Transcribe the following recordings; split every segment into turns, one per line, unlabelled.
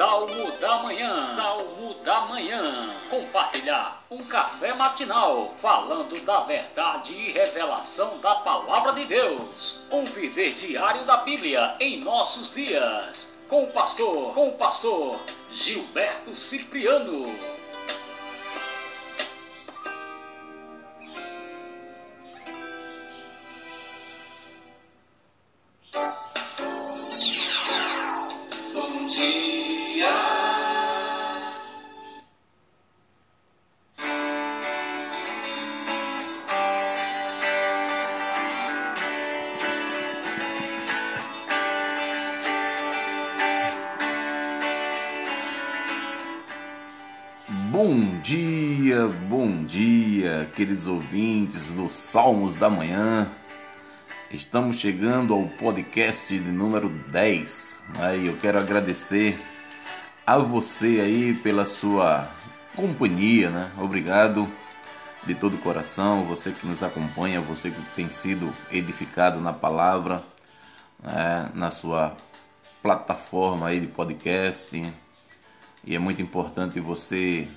Salmo da Manhã. Salmo da Manhã. Compartilhar um café matinal falando da verdade e revelação da palavra de Deus. Um viver diário da Bíblia em nossos dias. Com o pastor, com o pastor Gilberto Cipriano.
Queridos ouvintes do Salmos da Manhã. Estamos chegando ao podcast de número 10 né? e eu quero agradecer a você aí pela sua companhia, né? Obrigado de todo o coração, você que nos acompanha, você que tem sido edificado na palavra, né? na sua plataforma aí de podcast. E é muito importante você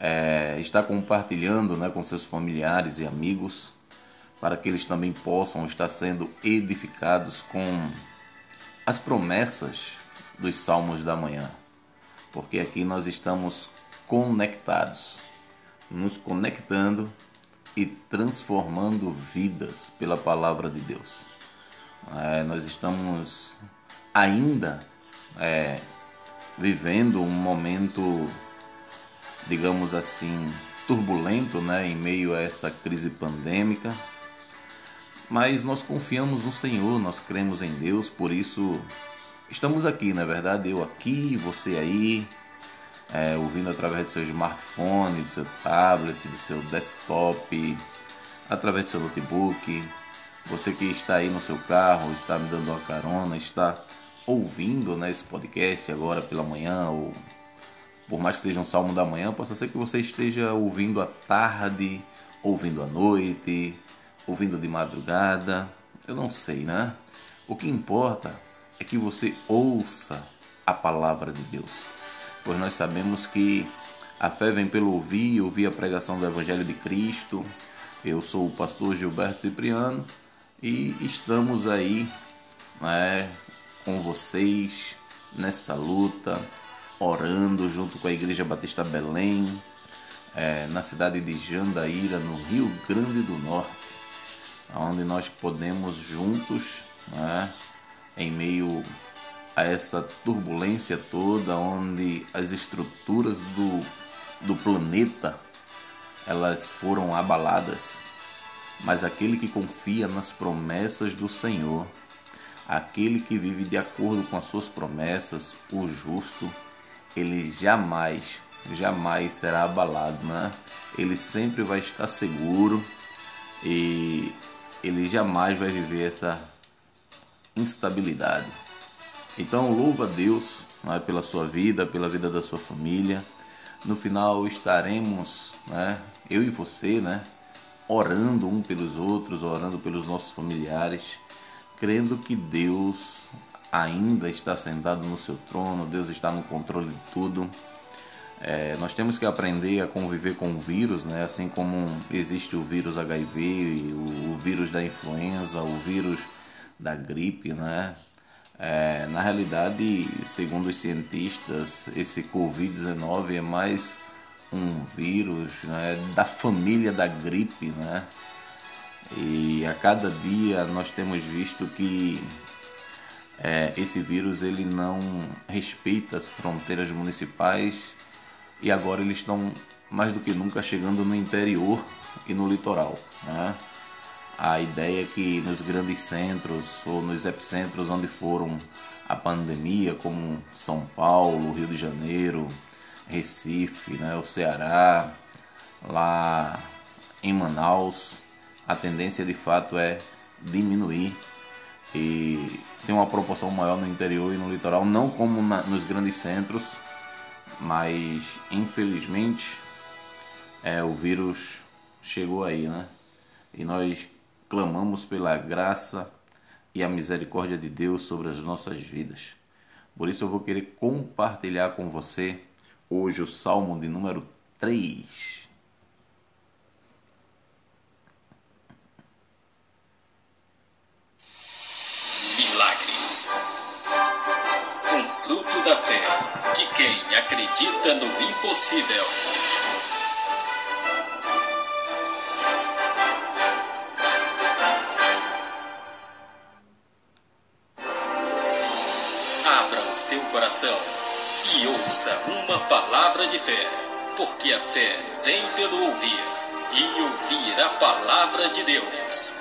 é, estar compartilhando né, com seus familiares e amigos para que eles também possam estar sendo edificados com as promessas dos salmos da manhã. Porque aqui nós estamos conectados, nos conectando e transformando vidas pela palavra de Deus. É, nós estamos ainda é, vivendo um momento, digamos assim, turbulento, né, em meio a essa crise pandêmica. Mas nós confiamos no Senhor, nós cremos em Deus, por isso estamos aqui, na é verdade, eu aqui, você aí, é, ouvindo através do seu smartphone, do seu tablet, do seu desktop, através do seu notebook. Você que está aí no seu carro, está me dando uma carona, está ouvindo né, esse podcast agora pela manhã, ou por mais que seja um salmo da manhã, possa ser que você esteja ouvindo à tarde, ouvindo à noite, ouvindo de madrugada, eu não sei, né? O que importa é que você ouça a palavra de Deus, pois nós sabemos que a fé vem pelo ouvir ouvir a pregação do Evangelho de Cristo. Eu sou o pastor Gilberto Cipriano e estamos aí né, com vocês nesta luta, orando junto com a Igreja Batista Belém, é, na cidade de Jandaíra, no Rio Grande do Norte, onde nós podemos juntos, né, em meio a essa turbulência toda, onde as estruturas do, do planeta elas foram abaladas, mas aquele que confia nas promessas do Senhor Aquele que vive de acordo com as suas promessas, o justo, ele jamais, jamais será abalado, né? Ele sempre vai estar seguro e ele jamais vai viver essa instabilidade. Então louva a Deus né, pela sua vida, pela vida da sua família. No final estaremos, né, eu e você, né, orando um pelos outros, orando pelos nossos familiares crendo que Deus ainda está sentado no seu trono, Deus está no controle de tudo. É, nós temos que aprender a conviver com o vírus, né? assim como existe o vírus HIV, o, o vírus da influenza, o vírus da gripe. Né? É, na realidade, segundo os cientistas, esse Covid-19 é mais um vírus né? da família da gripe. Né? E a cada dia nós temos visto que é, esse vírus ele não respeita as fronteiras municipais e agora eles estão mais do que nunca chegando no interior e no litoral. Né? A ideia é que nos grandes centros ou nos epicentros onde foram a pandemia, como São Paulo, Rio de Janeiro, Recife, né, o Ceará, lá em Manaus, a tendência de fato é diminuir e tem uma proporção maior no interior e no litoral, não como na, nos grandes centros, mas infelizmente é, o vírus chegou aí, né? E nós clamamos pela graça e a misericórdia de Deus sobre as nossas vidas. Por isso eu vou querer compartilhar com você hoje o Salmo de número 3.
Da fé de quem acredita no impossível. Abra o seu coração e ouça uma palavra de fé, porque a fé vem pelo ouvir e ouvir a palavra de Deus.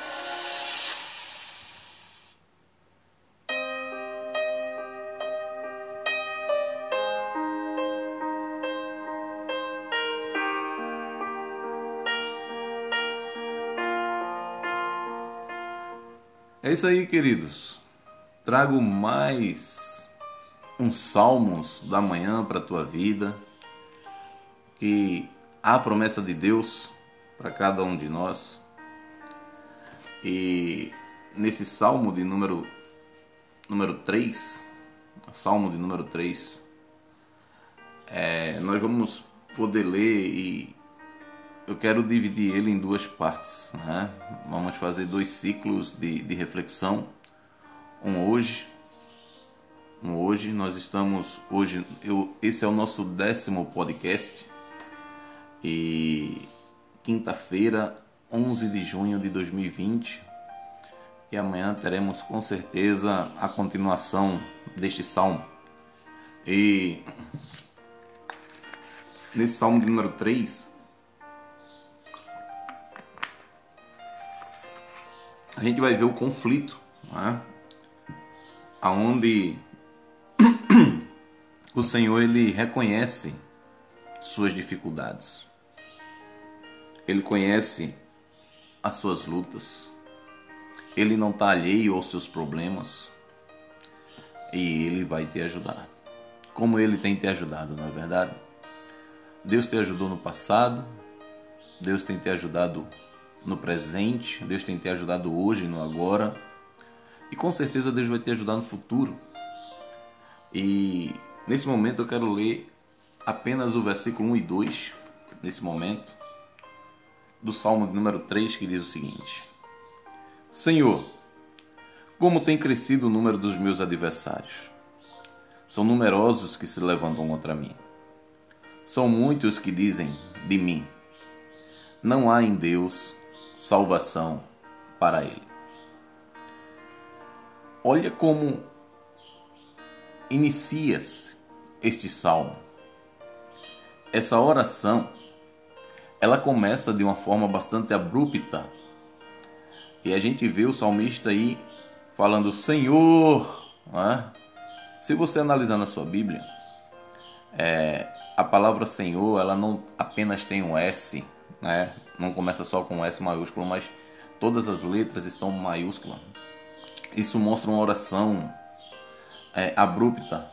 É isso aí, queridos. Trago mais uns salmos da manhã para a tua vida. Que há a promessa de Deus para cada um de nós. E nesse salmo de número número 3, salmo de número 3, é, nós vamos poder ler e eu quero dividir ele em duas partes. Né? Vamos fazer dois ciclos de, de reflexão. Um hoje, um hoje nós estamos hoje eu, esse é o nosso décimo podcast e quinta-feira 11 de junho de 2020 e amanhã teremos com certeza a continuação deste salmo e nesse salmo de número 3 a gente vai ver o conflito, né? aonde o Senhor ele reconhece suas dificuldades, ele conhece as suas lutas, ele não está alheio aos seus problemas. E ele vai te ajudar, como ele tem te ajudado, não é verdade? Deus te ajudou no passado, Deus tem te ajudado no presente, Deus tem te ajudado hoje, no agora, e com certeza Deus vai te ajudar no futuro. E nesse momento eu quero ler apenas o versículo 1 e 2, nesse momento, do Salmo número 3, que diz o seguinte: Senhor, como tem crescido o número dos meus adversários. São numerosos que se levantam contra mim. São muitos que dizem de mim: Não há em Deus salvação para ele. Olha como inicia-se este salmo. Essa oração, ela começa de uma forma bastante abrupta. E a gente vê o salmista aí falando Senhor. É? Se você analisar na sua Bíblia, é, a palavra Senhor, ela não apenas tem um S, né? não começa só com S maiúsculo, mas todas as letras estão maiúsculas. Isso mostra uma oração é, abrupta.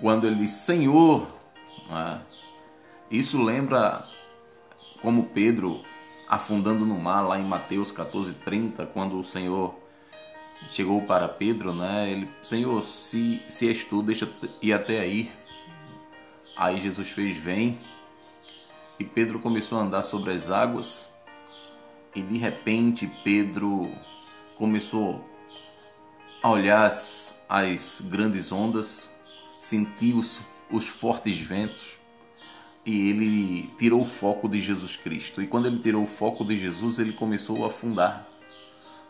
Quando ele diz Senhor, né? isso lembra como Pedro afundando no mar lá em Mateus 14:30, quando o Senhor chegou para Pedro, né? Ele, Senhor, se se és tu, deixa ir até aí. Aí Jesus fez, vem. E Pedro começou a andar sobre as águas, e de repente Pedro começou a olhar as, as grandes ondas, sentiu os, os fortes ventos, e ele tirou o foco de Jesus Cristo. E quando ele tirou o foco de Jesus, ele começou a afundar.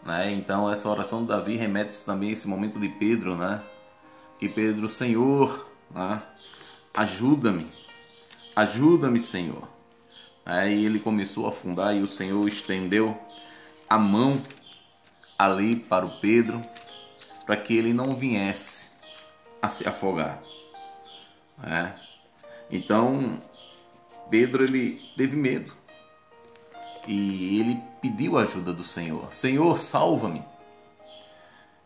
Né? Então essa oração de Davi remete também a esse momento de Pedro, né? Que Pedro, Senhor, né? ajuda-me, ajuda-me, Senhor. Aí ele começou a afundar e o Senhor estendeu a mão ali para o Pedro, para que ele não viesse a se afogar. É. Então Pedro ele teve medo e ele pediu a ajuda do Senhor. Senhor, salva-me.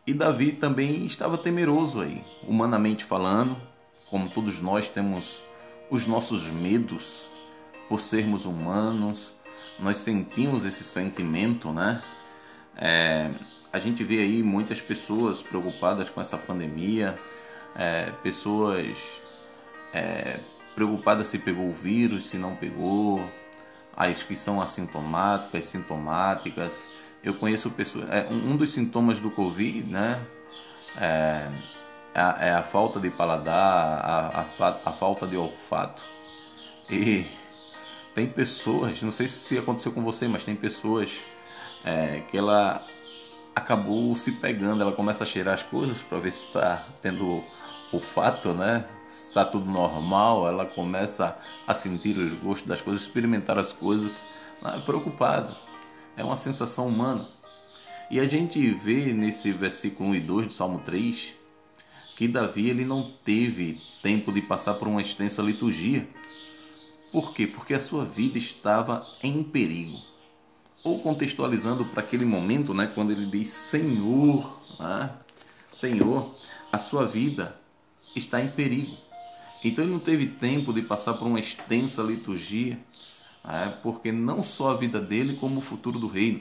E Davi também estava temeroso aí, humanamente falando, como todos nós temos os nossos medos, por sermos humanos, nós sentimos esse sentimento, né? É, a gente vê aí muitas pessoas preocupadas com essa pandemia, é, pessoas é, preocupadas se pegou o vírus, se não pegou, as que são assintomáticas, sintomáticas. Eu conheço pessoas. É, um dos sintomas do Covid, né? É, é a, é a falta de paladar, a, a, a falta de olfato. E tem pessoas, não sei se aconteceu com você, mas tem pessoas é, que ela acabou se pegando, ela começa a cheirar as coisas para ver se está tendo olfato, né? Se está tudo normal, ela começa a sentir os gostos das coisas, experimentar as coisas, é preocupado. É uma sensação humana. E a gente vê nesse versículo 1 e 2 do Salmo 3 que Davi ele não teve tempo de passar por uma extensa liturgia. Por quê? Porque a sua vida estava em perigo. Ou contextualizando para aquele momento, né, quando ele diz Senhor, né? Senhor, a sua vida está em perigo. Então ele não teve tempo de passar por uma extensa liturgia, né? porque não só a vida dele, como o futuro do reino.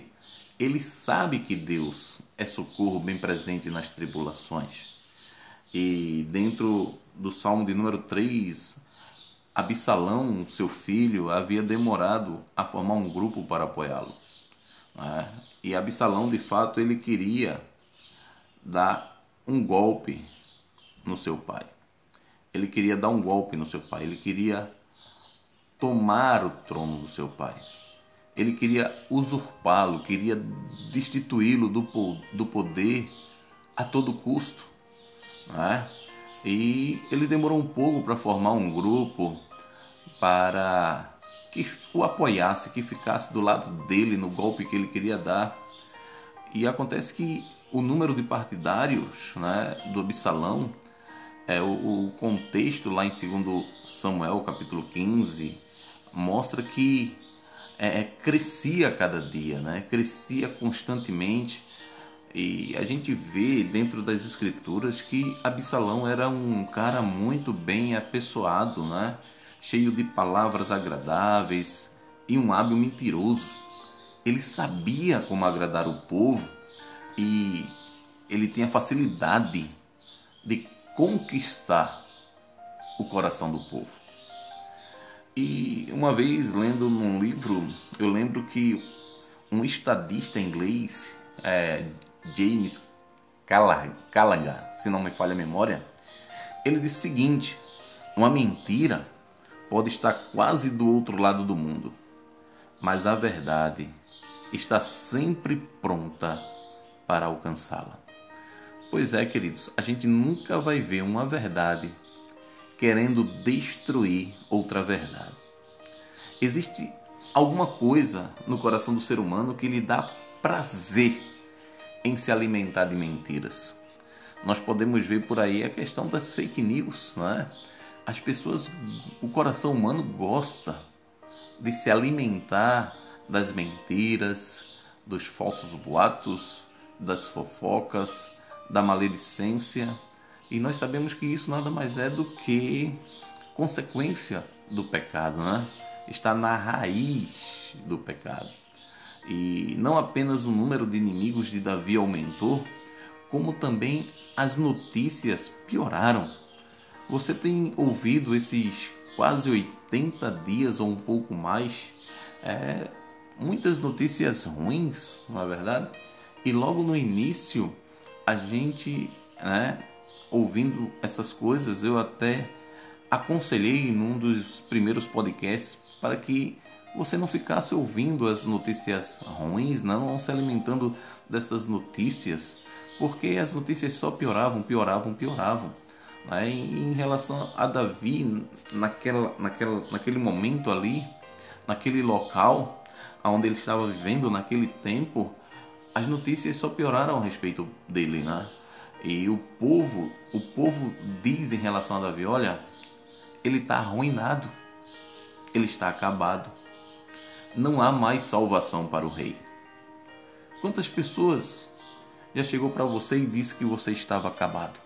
Ele sabe que Deus é socorro bem presente nas tribulações. E dentro do Salmo de número 3, Absalão, seu filho, havia demorado a formar um grupo para apoiá-lo. Né? E Absalão, de fato, ele queria dar um golpe no seu pai. Ele queria dar um golpe no seu pai. Ele queria tomar o trono do seu pai. Ele queria usurpá-lo, queria destituí-lo do, do poder a todo custo. Né? E ele demorou um pouco para formar um grupo para que o apoiasse, que ficasse do lado dele no golpe que ele queria dar. E acontece que o número de partidários né, do Absalão, é, o, o contexto lá em 2 Samuel capítulo 15, mostra que é, crescia cada dia, né? crescia constantemente e a gente vê dentro das escrituras que Absalão era um cara muito bem apessoado, né? Cheio de palavras agradáveis e um hábil mentiroso. Ele sabia como agradar o povo e ele tinha facilidade de conquistar o coração do povo. E uma vez lendo num livro, eu lembro que um estadista inglês, é, James Callaghan, se não me falha a memória, ele disse o seguinte: uma mentira pode estar quase do outro lado do mundo, mas a verdade está sempre pronta para alcançá-la. Pois é, queridos, a gente nunca vai ver uma verdade querendo destruir outra verdade. Existe alguma coisa no coração do ser humano que lhe dá prazer em se alimentar de mentiras. Nós podemos ver por aí a questão das fake news, não é? As pessoas, o coração humano gosta de se alimentar das mentiras, dos falsos boatos, das fofocas, da maledicência, e nós sabemos que isso nada mais é do que consequência do pecado, né? Está na raiz do pecado. E não apenas o número de inimigos de Davi aumentou, como também as notícias pioraram. Você tem ouvido esses quase 80 dias ou um pouco mais, é, muitas notícias ruins, não é verdade? E logo no início, a gente, né, ouvindo essas coisas, eu até aconselhei num dos primeiros podcasts para que você não ficasse ouvindo as notícias ruins, não, não se alimentando dessas notícias, porque as notícias só pioravam, pioravam, pioravam. Né? Em relação a Davi, naquela, naquela, naquele momento ali, naquele local onde ele estava vivendo naquele tempo, as notícias só pioraram a respeito dele, né? E o povo, o povo diz em relação a Davi, olha, ele está arruinado, ele está acabado não há mais salvação para o rei. Quantas pessoas já chegou para você e disse que você estava acabado?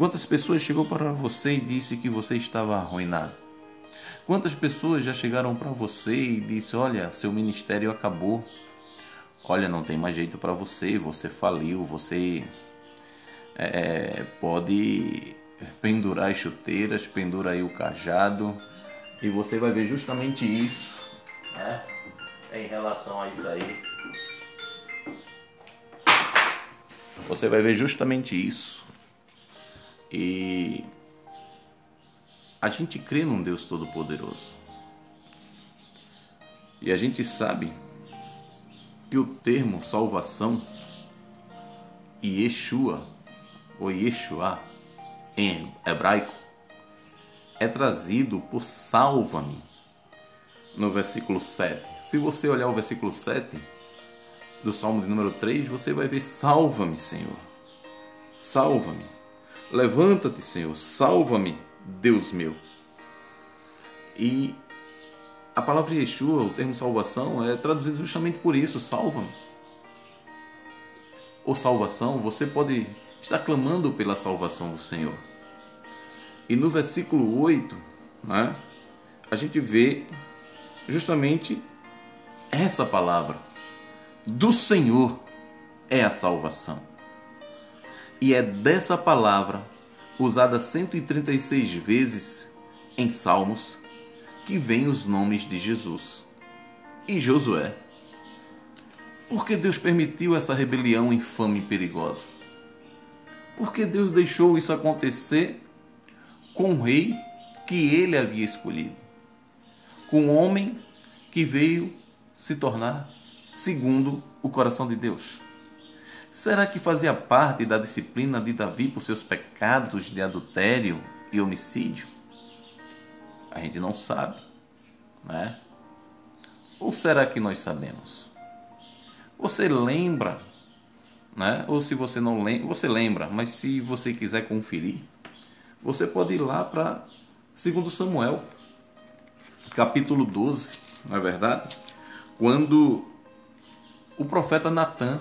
Quantas pessoas chegou para você e disse que você estava arruinado? Quantas pessoas já chegaram para você e disse: "Olha, seu ministério acabou. Olha, não tem mais jeito para você, você faliu, você é, pode pendurar as chuteiras, pendura aí o cajado e você vai ver justamente isso, né? Em relação a isso aí. Você vai ver justamente isso. E a gente crê num Deus Todo-Poderoso. E a gente sabe que o termo salvação, Yeshua, ou Yeshua, em hebraico, é trazido por salva-me no versículo 7. Se você olhar o versículo 7 do Salmo de número 3, você vai ver: Salva-me, Senhor. Salva-me. Levanta-te, Senhor. Salva-me, Deus meu. E a palavra Yeshua, o termo salvação, é traduzido justamente por isso: salva-me. Ou salvação, você pode estar clamando pela salvação do Senhor. E no versículo 8, né, a gente vê justamente essa palavra. Do Senhor é a salvação. E é dessa palavra, usada 136 vezes em Salmos, que vem os nomes de Jesus e Josué. Por que Deus permitiu essa rebelião infame e perigosa? Por que Deus deixou isso acontecer com o rei que ele havia escolhido? Com o homem que veio se tornar segundo o coração de Deus? Será que fazia parte da disciplina de Davi por seus pecados de adultério e homicídio? A gente não sabe, né? Ou será que nós sabemos? Você lembra, né? Ou se você não lembra, você lembra, mas se você quiser conferir, você pode ir lá para segundo Samuel, capítulo 12, não é verdade? Quando o profeta Natan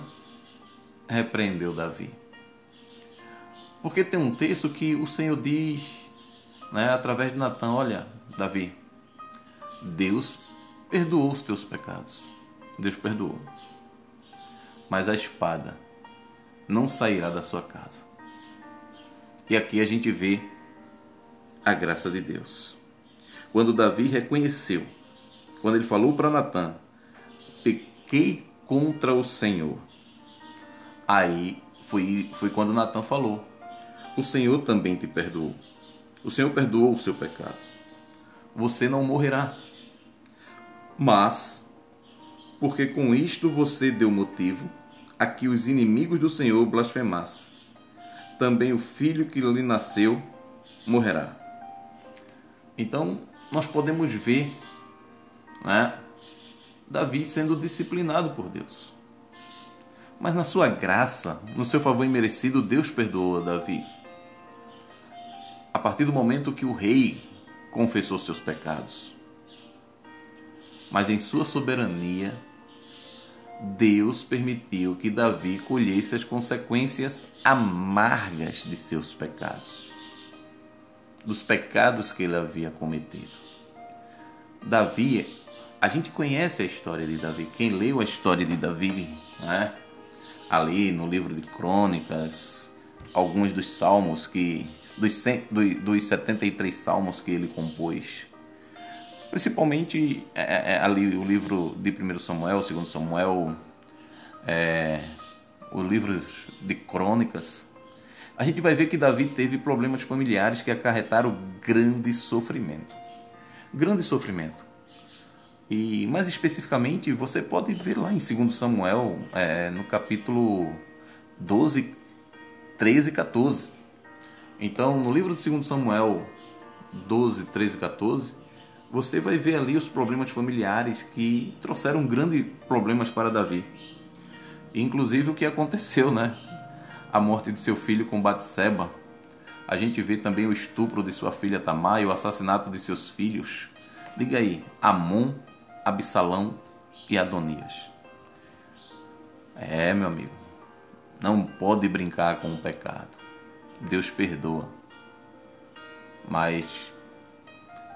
repreendeu Davi. Porque tem um texto que o Senhor diz, né, através de Natan, olha, Davi, Deus perdoou os teus pecados. Deus perdoou. Mas a espada não sairá da sua casa. E aqui a gente vê a graça de Deus. Quando Davi reconheceu, quando ele falou para Natan, pequei contra o Senhor. Aí foi, foi quando Natan falou: O Senhor também te perdoou. O Senhor perdoou o seu pecado. Você não morrerá. Mas, porque com isto você deu motivo a que os inimigos do Senhor blasfemassem, também o filho que lhe nasceu morrerá. Então, nós podemos ver né, Davi sendo disciplinado por Deus. Mas na sua graça, no seu favor imerecido, Deus perdoou Davi. A partir do momento que o rei confessou seus pecados. Mas em sua soberania, Deus permitiu que Davi colhesse as consequências amargas de seus pecados, dos pecados que ele havia cometido. Davi, a gente conhece a história de Davi. Quem leu a história de Davi, né? Ali no livro de Crônicas, alguns dos salmos que dos, dos 73 salmos que ele compôs. Principalmente é, é, é ali o livro de 1 Samuel, 2 Samuel, é, os livros de crônicas. A gente vai ver que Davi teve problemas familiares que acarretaram grande sofrimento. Grande sofrimento. E mais especificamente, você pode ver lá em 2 Samuel, é, no capítulo 12, 13 e 14. Então, no livro de 2 Samuel 12, 13 e 14, você vai ver ali os problemas familiares que trouxeram grandes problemas para Davi. Inclusive o que aconteceu, né? A morte de seu filho com Batseba. A gente vê também o estupro de sua filha Tamar e o assassinato de seus filhos. Liga aí, Amon Absalão e Adonias. É, meu amigo, não pode brincar com o pecado. Deus perdoa. Mas,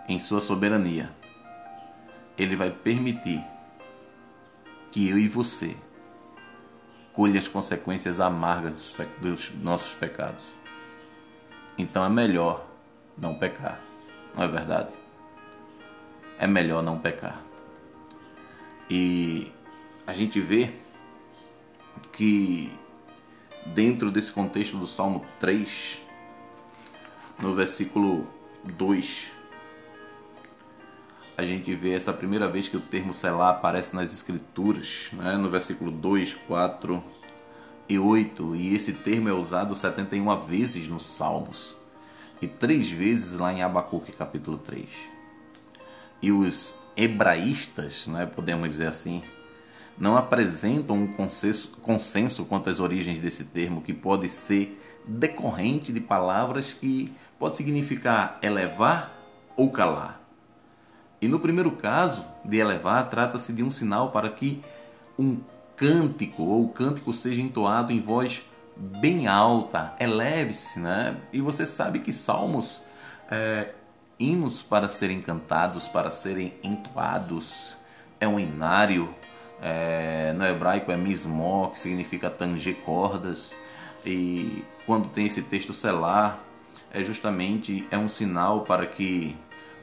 em Sua soberania, Ele vai permitir que eu e você colha as consequências amargas dos, nossos pecados. Então é melhor não pecar, não é verdade? É melhor não pecar. E a gente vê que dentro desse contexto do Salmo 3, no versículo 2, a gente vê essa primeira vez que o termo selar aparece nas escrituras, né? no versículo 2, 4 e 8, e esse termo é usado 71 vezes nos Salmos e três vezes lá em Abacuque capítulo 3. E os hebraístas, né, podemos dizer assim, não apresentam um consenso, consenso quanto às origens desse termo, que pode ser decorrente de palavras que pode significar elevar ou calar. E no primeiro caso, de elevar, trata-se de um sinal para que um cântico ou cântico seja entoado em voz bem alta, eleve-se, né? E você sabe que salmos, é, hinos para serem cantados, para serem entoados, é um inário, é, no hebraico é mismó, que significa tanger cordas, e quando tem esse texto selar, é justamente é um sinal para que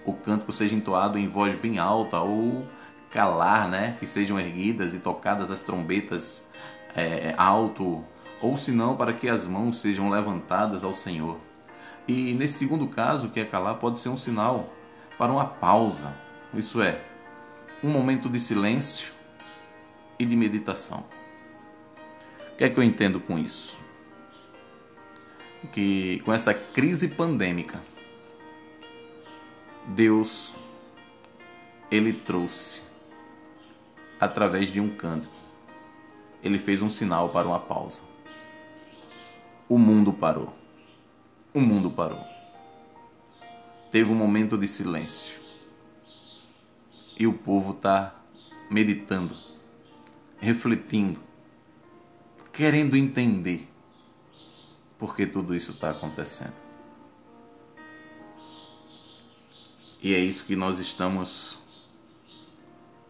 o cântico seja entoado em voz bem alta ou calar, né? Que sejam erguidas e tocadas as trombetas é, alto, ou se não, para que as mãos sejam levantadas ao Senhor. E nesse segundo caso, que é calar, pode ser um sinal para uma pausa, isso é, um momento de silêncio e de meditação. O que é que eu entendo com isso? Que com essa crise pandêmica, Deus ele trouxe através de um canto. Ele fez um sinal para uma pausa. O mundo parou. O mundo parou. Teve um momento de silêncio. E o povo está meditando refletindo, querendo entender por que tudo isso está acontecendo. E é isso que nós estamos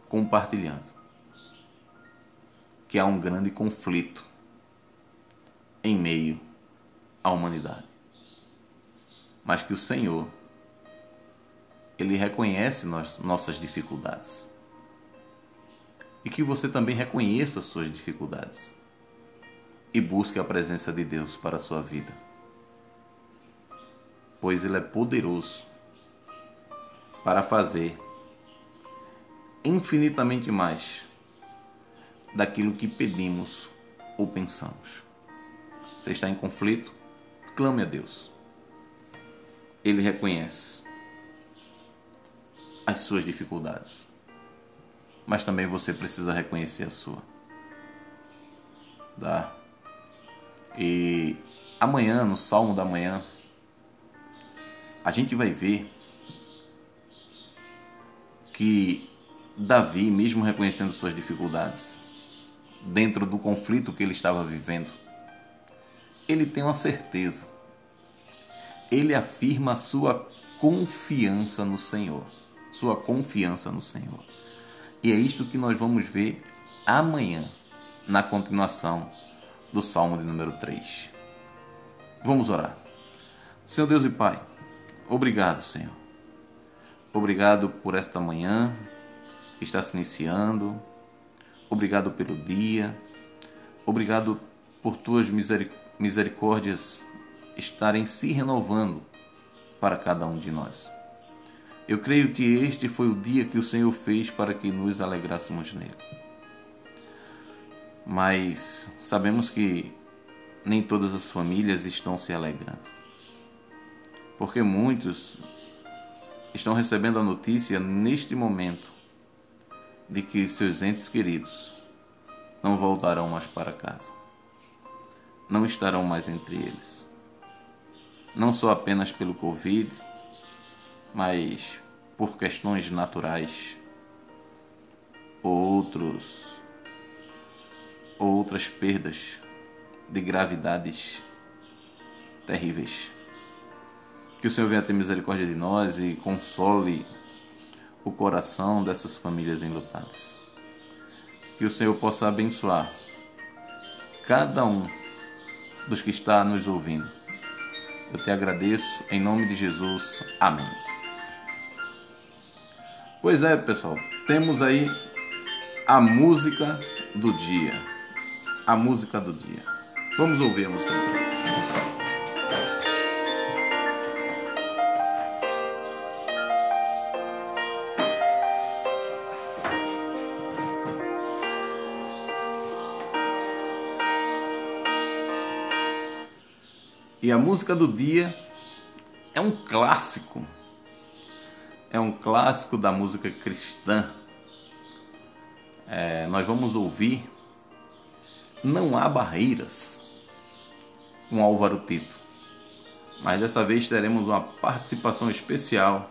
compartilhando. Que há um grande conflito em meio à humanidade. Mas que o Senhor, Ele reconhece nossas dificuldades e que você também reconheça suas dificuldades e busque a presença de Deus para a sua vida. Pois Ele é poderoso para fazer infinitamente mais daquilo que pedimos ou pensamos. Você está em conflito? Clame a Deus. Ele reconhece as suas dificuldades mas também você precisa reconhecer a sua. Tá? E amanhã, no Salmo da Manhã, a gente vai ver que Davi, mesmo reconhecendo suas dificuldades, dentro do conflito que ele estava vivendo, ele tem uma certeza. Ele afirma sua confiança no Senhor. Sua confiança no Senhor. E é isto que nós vamos ver amanhã, na continuação do Salmo de número 3. Vamos orar. Senhor Deus e Pai, obrigado, Senhor. Obrigado por esta manhã que está se iniciando. Obrigado pelo dia. Obrigado por tuas misericórdias estarem se renovando para cada um de nós. Eu creio que este foi o dia que o Senhor fez para que nos alegrássemos nele. Mas sabemos que nem todas as famílias estão se alegrando. Porque muitos estão recebendo a notícia neste momento de que seus entes queridos não voltarão mais para casa. Não estarão mais entre eles. Não só apenas pelo Covid, mas por questões naturais, outros outras perdas de gravidades terríveis. Que o Senhor venha ter misericórdia de nós e console o coração dessas famílias enlutadas. Que o Senhor possa abençoar cada um dos que está nos ouvindo. Eu
te agradeço em nome de Jesus. Amém. Pois é, pessoal, temos aí a música do dia. A música do dia. Vamos ouvir a música do dia. E a música do dia é um clássico. É um clássico da música cristã. É, nós vamos ouvir Não Há Barreiras com Álvaro Tito. Mas dessa vez teremos uma participação especial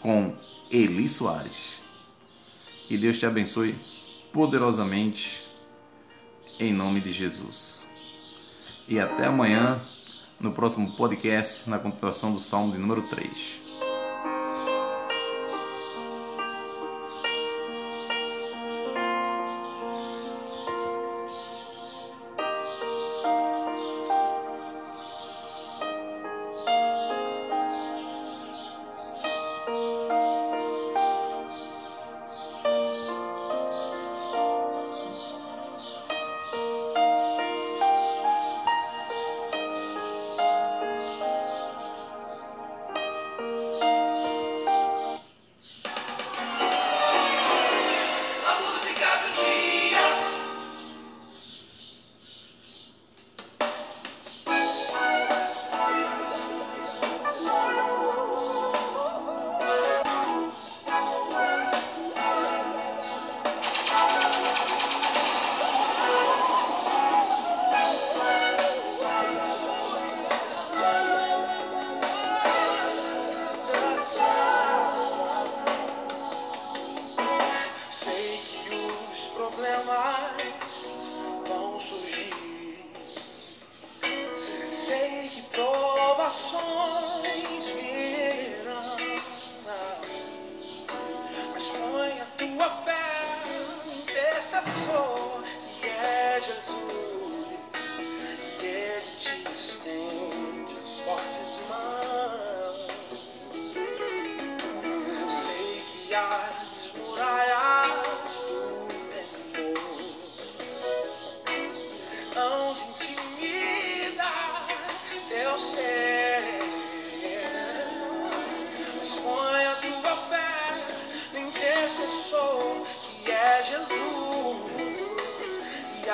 com Eli Soares. Que Deus te abençoe poderosamente em nome de Jesus. E até amanhã no próximo podcast, na continuação do Salmo de número 3.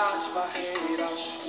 as barreiras.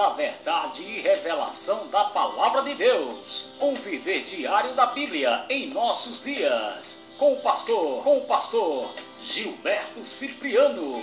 Da verdade e revelação da palavra de Deus. Um viver diário da Bíblia em nossos dias. Com o pastor, com o pastor Gilberto Cipriano.